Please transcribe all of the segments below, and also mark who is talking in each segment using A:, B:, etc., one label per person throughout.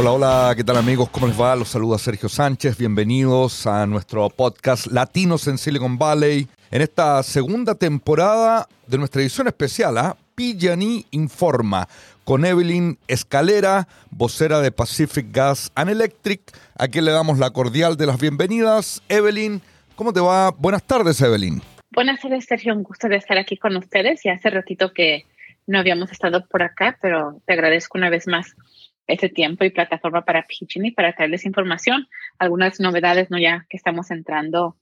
A: Hola, hola, ¿qué tal amigos? ¿Cómo les va? Los saluda Sergio Sánchez. Bienvenidos a nuestro podcast Latinos en Silicon Valley. En esta segunda temporada de nuestra edición especial, ¿ah? PG&E Informa, con Evelyn Escalera, vocera de Pacific Gas and Electric. A le damos la cordial de las bienvenidas. Evelyn, ¿cómo te va? Buenas tardes, Evelyn.
B: Buenas tardes, Sergio. Un gusto de estar aquí con ustedes. Y hace ratito que no habíamos estado por acá, pero te agradezco una vez más este tiempo y plataforma para PG&E para traerles información, algunas novedades, ¿no? Ya que estamos entrando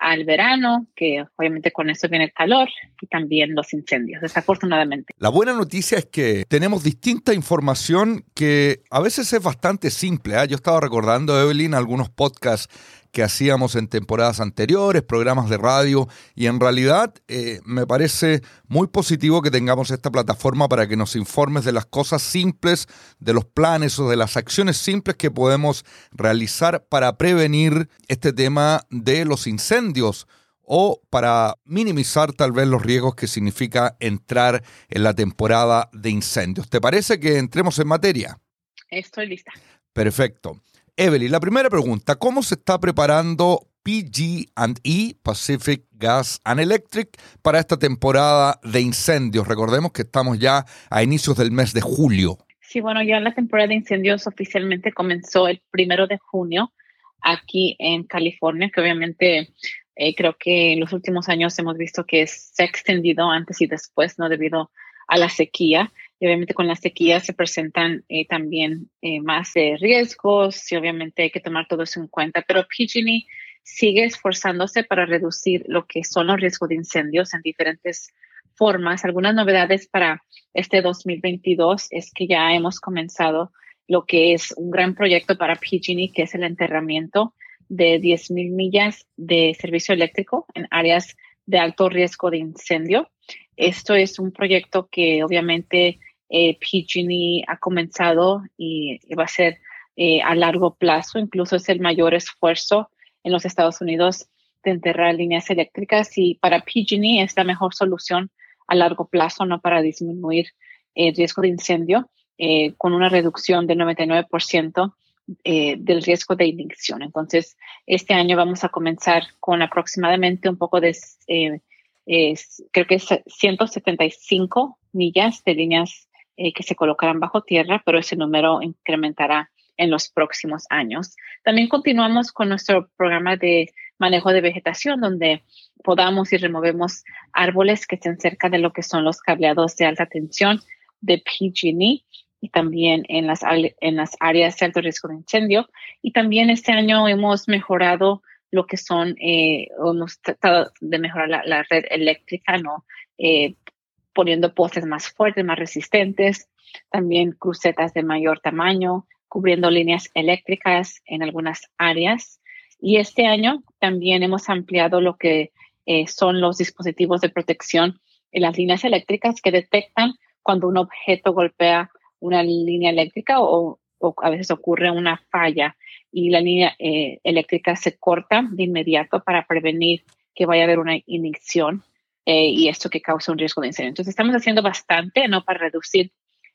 B: al verano, que obviamente con eso viene el calor y también los incendios, desafortunadamente.
A: La buena noticia es que tenemos distinta información que a veces es bastante simple. ¿eh? Yo estaba recordando, Evelyn, algunos podcasts que hacíamos en temporadas anteriores, programas de radio, y en realidad eh, me parece muy positivo que tengamos esta plataforma para que nos informes de las cosas simples, de los planes o de las acciones simples que podemos realizar para prevenir este tema de los incendios o para minimizar tal vez los riesgos que significa entrar en la temporada de incendios. ¿Te parece que entremos en materia?
B: Estoy lista.
A: Perfecto. Evelyn, la primera pregunta, ¿cómo se está preparando PG&E, Pacific Gas and Electric, para esta temporada de incendios? Recordemos que estamos ya a inicios del mes de julio.
B: Sí, bueno, ya la temporada de incendios oficialmente comenzó el primero de junio aquí en California, que obviamente eh, creo que en los últimos años hemos visto que se ha extendido antes y después, ¿no? Debido a la sequía y obviamente con la sequía se presentan eh, también eh, más riesgos y obviamente hay que tomar todo eso en cuenta. Pero PG&E sigue esforzándose para reducir lo que son los riesgos de incendios en diferentes formas. Algunas novedades para este 2022 es que ya hemos comenzado lo que es un gran proyecto para PG&E, que es el enterramiento de 10.000 millas de servicio eléctrico en áreas de alto riesgo de incendio. Esto es un proyecto que obviamente eh, PG&E ha comenzado y va a ser eh, a largo plazo, incluso es el mayor esfuerzo en los Estados Unidos de enterrar líneas eléctricas y para PG&E es la mejor solución a largo plazo, no para disminuir el riesgo de incendio eh, con una reducción del 99% eh, del riesgo de ignición. Entonces, este año vamos a comenzar con aproximadamente un poco de, creo que es 175 millas de líneas eh, que se colocarán bajo tierra, pero ese número incrementará en los próximos años. También continuamos con nuestro programa de manejo de vegetación, donde podamos y removemos árboles que estén cerca de lo que son los cableados de alta tensión de PG&E y también en las, en las áreas de alto riesgo de incendio. Y también este año hemos mejorado lo que son, eh, hemos tratado de mejorar la, la red eléctrica, ¿no? Eh, poniendo postes más fuertes, más resistentes, también crucetas de mayor tamaño, cubriendo líneas eléctricas en algunas áreas. Y este año también hemos ampliado lo que eh, son los dispositivos de protección en las líneas eléctricas que detectan cuando un objeto golpea una línea eléctrica o, a veces ocurre una falla y la línea eh, eléctrica se corta de inmediato para prevenir que vaya a haber una inyección eh, y esto que causa un riesgo de incendio. Entonces, estamos haciendo bastante ¿no? para reducir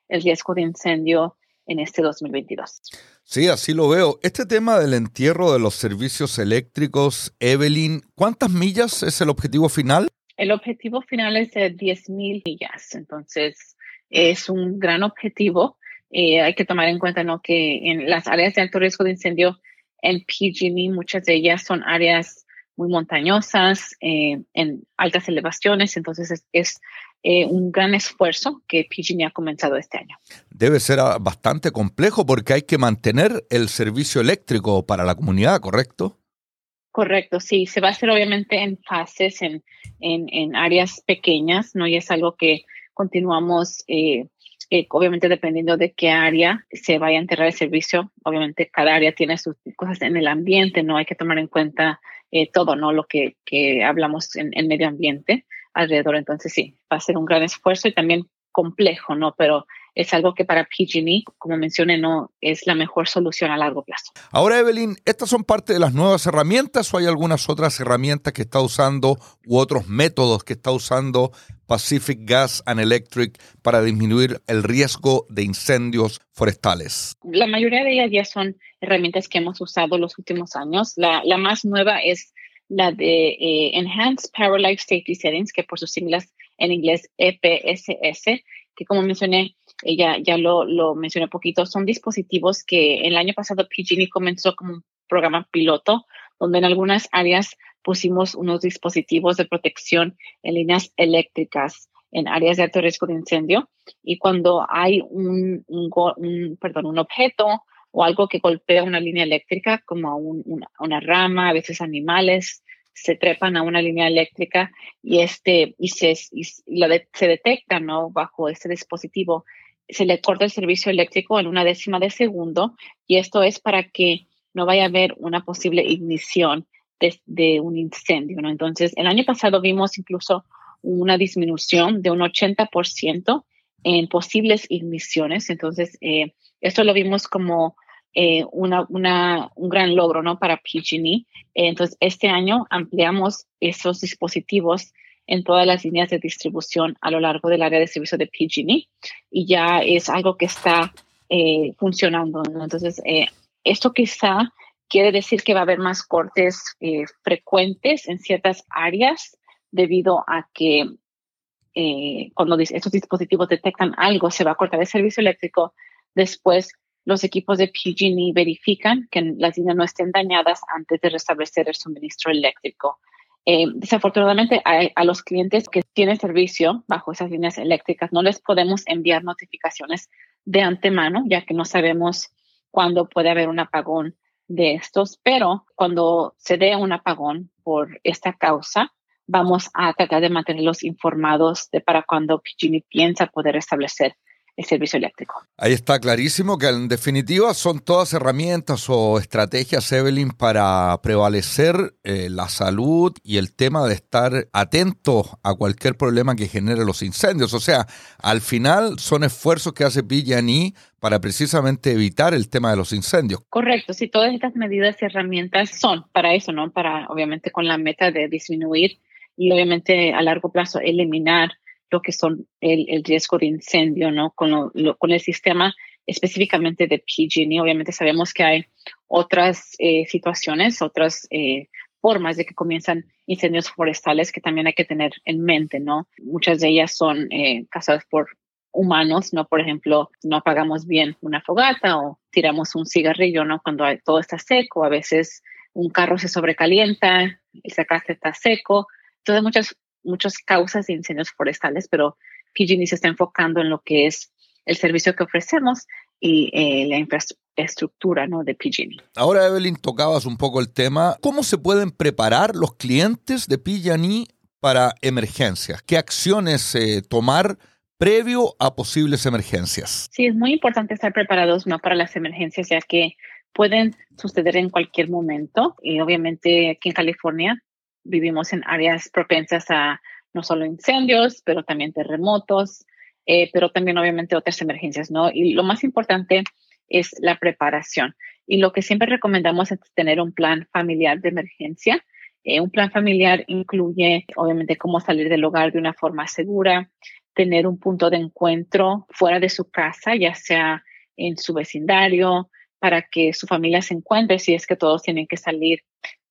B: el riesgo de incendio en este 2022.
A: Sí, así lo veo. Este tema del entierro de los servicios eléctricos, Evelyn, ¿cuántas millas es el objetivo final?
B: El objetivo final es de 10.000 millas, entonces es un gran objetivo. Eh, hay que tomar en cuenta ¿no? que en las áreas de alto riesgo de incendio en PG&E, muchas de ellas son áreas muy montañosas, eh, en altas elevaciones, entonces es, eh, un gran esfuerzo que PG&E ha comenzado este año.
A: Debe ser ah, bastante complejo porque hay que mantener el servicio eléctrico para la comunidad, ¿correcto?
B: Correcto, sí, se va a hacer obviamente en fases, en, en, áreas pequeñas, ¿no? Y es algo que continuamos eh, obviamente dependiendo de qué área se vaya a enterrar el servicio, obviamente cada área tiene sus cosas en el ambiente, no hay que tomar en cuenta eh, todo, ¿no? Lo que, que hablamos en el medio ambiente alrededor. Entonces, sí, va a ser un gran esfuerzo y también complejo, ¿no? Pero es algo que para PG&E, como mencioné, no es la mejor solución a largo plazo.
A: Ahora, Evelyn, ¿estas son parte de las nuevas herramientas o hay algunas otras herramientas que está usando u otros métodos que está usando Pacific Gas and Electric para disminuir el riesgo de incendios forestales?
B: La mayoría de ellas ya son herramientas que hemos usado los últimos años. La, la más nueva es la de eh, Enhanced Power Life Safety Settings, que por sus siglas en inglés EPSS, que como mencioné, ya, ya lo, lo mencioné poquito, son dispositivos que el año pasado PG&E comenzó como un programa piloto, donde en algunas áreas pusimos unos dispositivos de protección en líneas eléctricas en áreas de alto riesgo de incendio y cuando hay un, un, perdón, un objeto o algo que golpea una línea eléctrica como una, una, rama, a veces animales, se trepan a una línea eléctrica y este y se, y se detecta ¿no? bajo este dispositivo se le corta el servicio eléctrico en una décima de segundo y esto es para que no vaya a haber una posible ignición de, un incendio. ¿no? Entonces, el año pasado vimos incluso una disminución de un 80% en posibles igniciones. Entonces, eh, esto lo vimos como eh, una, un gran logro ¿no? para PG&E. entonces, este año ampliamos esos dispositivos en todas las líneas de distribución a lo largo del área de servicio de PG&E y ya es algo que está eh, funcionando. Entonces, eh, esto quizá quiere decir que va a haber más cortes frecuentes en ciertas áreas debido a que cuando estos dispositivos detectan algo, se va a cortar el servicio eléctrico, después los equipos de PG&E verifican que las líneas no estén dañadas antes de restablecer el suministro eléctrico. Eh, desafortunadamente, a, los clientes que tienen servicio bajo esas líneas eléctricas no les podemos enviar notificaciones de antemano, ya que no sabemos cuándo puede haber un apagón de estos, pero cuando se dé un apagón por esta causa, vamos a tratar de mantenerlos informados de para cuando PG&E piensa poder restablecer el servicio eléctrico.
A: Ahí está clarísimo que en definitiva son todas herramientas o estrategias, Evelyn, para prevalecer eh, la salud y el tema de estar atento a cualquier problema que genere los incendios. O sea, al final son esfuerzos que hace PG&E para precisamente evitar el tema de los incendios.
B: Correcto, sí, todas estas medidas y herramientas son para eso, ¿no? Para, obviamente, con la meta de disminuir y obviamente a largo plazo eliminar lo que son el, riesgo de incendio, ¿no? Con, con el sistema específicamente de PG&E. Obviamente sabemos que hay otras eh, situaciones, otras eh, formas de que comienzan incendios forestales que también hay que tener en mente, ¿no? Muchas de ellas son eh, causadas por humanos, ¿no? Por ejemplo, no apagamos bien una fogata o tiramos un cigarrillo, ¿no? Cuando todo está seco, a veces un carro se sobrecalienta, el sacaste está seco. Entonces, muchas muchas causas de incendios forestales, pero PG&E se está enfocando en lo que es el servicio que ofrecemos y eh, la infraestructura ¿no? de PG&E.
A: Ahora, Evelyn, tocabas un poco el tema. ¿Cómo se pueden preparar los clientes de PG&E para emergencias? ¿Qué acciones eh, tomar previo a posibles emergencias?
B: Sí, es muy importante estar preparados ¿no? para las emergencias, ya que pueden suceder en cualquier momento. Y obviamente aquí en California vivimos en áreas propensas a no solo incendios, pero también terremotos, eh, pero también obviamente otras emergencias, ¿no? Y lo más importante es la preparación. Y lo que siempre recomendamos es tener un plan familiar de emergencia. Eh, un plan familiar incluye, obviamente, cómo salir del hogar de una forma segura, tener un punto de encuentro fuera de su casa, ya sea en su vecindario, para que su familia se encuentre si es que todos tienen que salir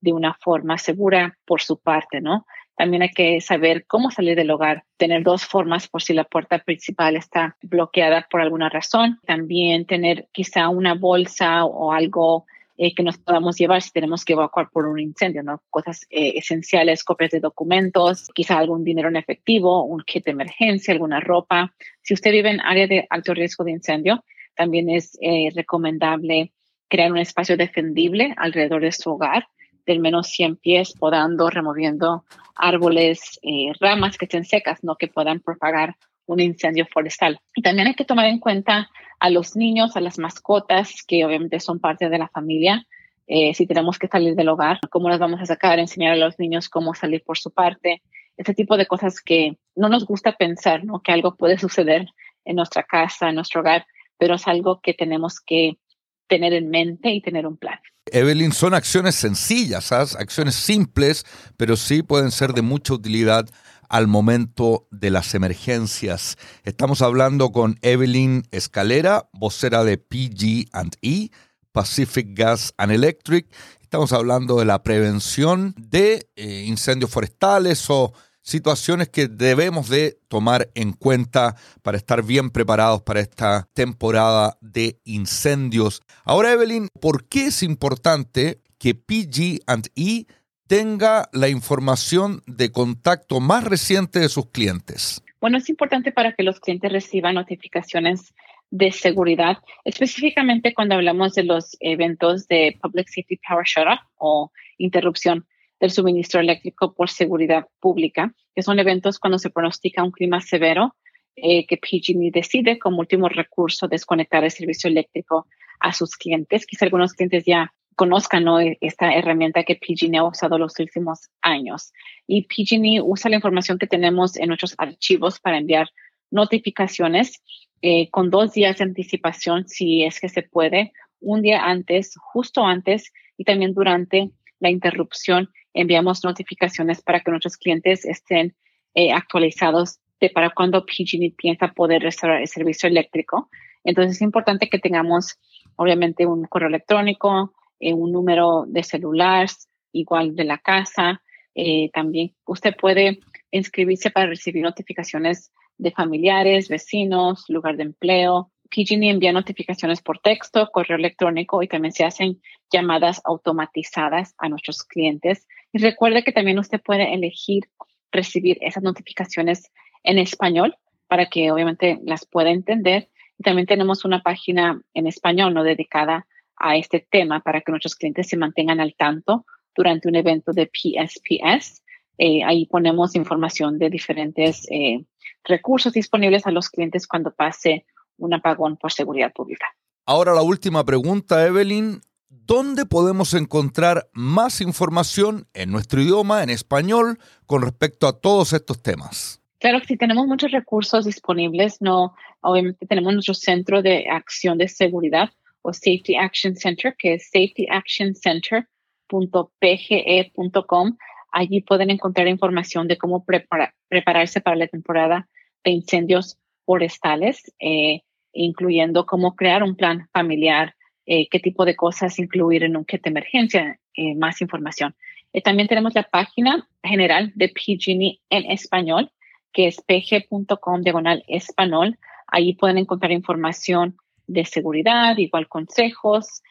B: de una forma segura por su parte, ¿no? También hay que saber cómo salir del hogar, tener dos formas por si la puerta principal está bloqueada por alguna razón. También tener quizá una bolsa o algo eh, que nos podamos llevar si tenemos que evacuar por un incendio, ¿no? Cosas eh, esenciales, copias de documentos, quizá algún dinero en efectivo, un kit de emergencia, alguna ropa. Si usted vive en área de alto riesgo de incendio, también es eh, recomendable crear un espacio defendible alrededor de su hogar del menos 100 pies, podando, removiendo árboles, eh, ramas que estén secas, no que puedan propagar un incendio forestal. Y también hay que tomar en cuenta a los niños, a las mascotas, que obviamente son parte de la familia. Eh, si tenemos que salir del hogar, cómo las vamos a sacar, enseñar a los niños cómo salir por su parte. Este tipo de cosas que no nos gusta pensar, ¿no? Que algo puede suceder en nuestra casa, en nuestro hogar, pero es algo que tenemos que tener en mente y tener un plan.
A: Evelyn, son acciones sencillas, acciones simples, pero sí pueden ser de mucha utilidad al momento de las emergencias. Estamos hablando con Evelyn Escalera, vocera de PG&E, Pacific Gas and Electric. Estamos hablando de la prevención de eh, incendios forestales o situaciones que debemos de tomar en cuenta para estar bien preparados para esta temporada de incendios. Ahora, Evelyn, ¿por qué es importante que PG&E tenga la información de contacto más reciente de sus clientes?
B: Bueno, es importante para que los clientes reciban notificaciones de seguridad, específicamente cuando hablamos de los eventos de Public Safety Power Shutoff o interrupción del suministro eléctrico por seguridad pública, que son eventos cuando se pronostica un clima severo eh, que PG&E decide como último recurso desconectar el servicio eléctrico a sus clientes. Quizá algunos clientes ya conozcan esta herramienta que PG&E ha usado los últimos años. Y PG&E usa la información que tenemos en nuestros archivos para enviar notificaciones eh, con dos días de anticipación, si es que se puede, un día antes, justo antes y también durante la interrupción enviamos notificaciones para que nuestros clientes estén eh, actualizados de para cuando PG&E piensa poder restaurar el servicio eléctrico. Entonces es importante que tengamos obviamente un correo electrónico, eh, un número de celular, igual de la casa. Eh, también usted puede inscribirse para recibir notificaciones de familiares, vecinos, lugar de empleo, PG&E envía notificaciones por texto, correo electrónico y también se hacen llamadas automatizadas a nuestros clientes. Y recuerde que también usted puede elegir recibir esas notificaciones en español para que obviamente las pueda entender. Y también tenemos una página en español no dedicada a este tema para que nuestros clientes se mantengan al tanto durante un evento de PSPS. Eh, ahí ponemos información de diferentes eh, recursos disponibles a los clientes cuando pase un apagón por seguridad pública.
A: Ahora la última pregunta, Evelyn. ¿Dónde podemos encontrar más información en nuestro idioma, en español, con respecto a todos estos temas?
B: Claro que sí, tenemos muchos recursos disponibles. No, obviamente tenemos nuestro centro de acción de seguridad o Safety Action Center, que es safetyactioncenter.pge.com. Allí pueden encontrar información de cómo prepararse para la temporada de incendios forestales, eh, incluyendo cómo crear un plan familiar, eh, qué tipo de cosas incluir en un kit de emergencia, eh, más información. también tenemos la página general de PG&E en español, que es pg.com diagonal español. Ahí pueden encontrar información de seguridad, igual consejos.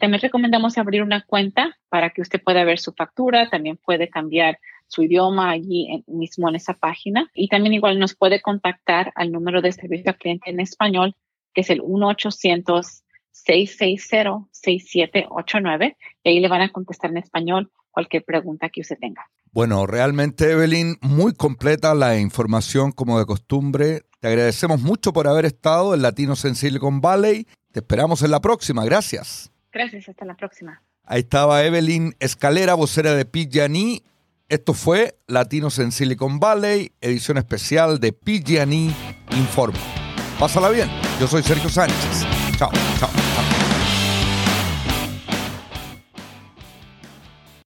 B: también recomendamos abrir una cuenta para que usted pueda ver su factura, también puede cambiar su idioma allí mismo en esa página. Y también igual nos puede contactar al número de servicio al cliente en español, que es el 1-800-660-6789. Y ahí le van a contestar en español cualquier pregunta que usted tenga.
A: Bueno, realmente, Evelyn, muy completa la información como de costumbre. Te agradecemos mucho por haber estado en Latinos en Silicon Valley. Te esperamos en la próxima. Gracias.
B: Gracias, hasta la próxima.
A: Ahí estaba Evelyn Escalera, vocera de PG&E esto fue Latinos en Silicon Valley, edición especial de PG&E Informa. Pásala bien, yo soy Sergio Sánchez. ciao, ciao.